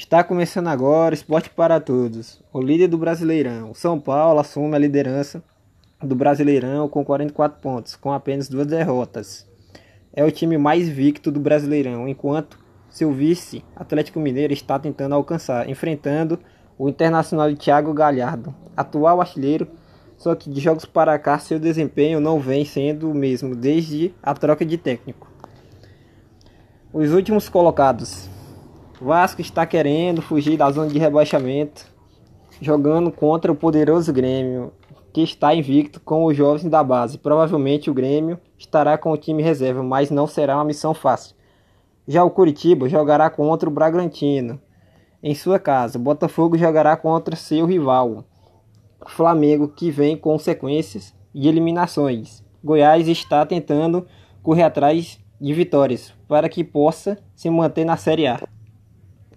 Está começando agora Esporte para Todos. O líder do Brasileirão, São Paulo, assume a liderança do Brasileirão com 44 pontos, com apenas duas derrotas. É o time mais victo do Brasileirão, enquanto seu vice, Atlético Mineiro, está tentando alcançar, enfrentando o Internacional Thiago Galhardo, atual artilheiro, só que de jogos para cá seu desempenho não vem sendo o mesmo desde a troca de técnico. Os últimos colocados Vasco está querendo fugir da zona de rebaixamento, jogando contra o poderoso Grêmio, que está invicto com os jovens da base. Provavelmente o Grêmio estará com o time reserva, mas não será uma missão fácil. Já o Curitiba jogará contra o Bragantino em sua casa. Botafogo jogará contra seu rival, Flamengo, que vem com sequências de eliminações. Goiás está tentando correr atrás de vitórias para que possa se manter na Série A.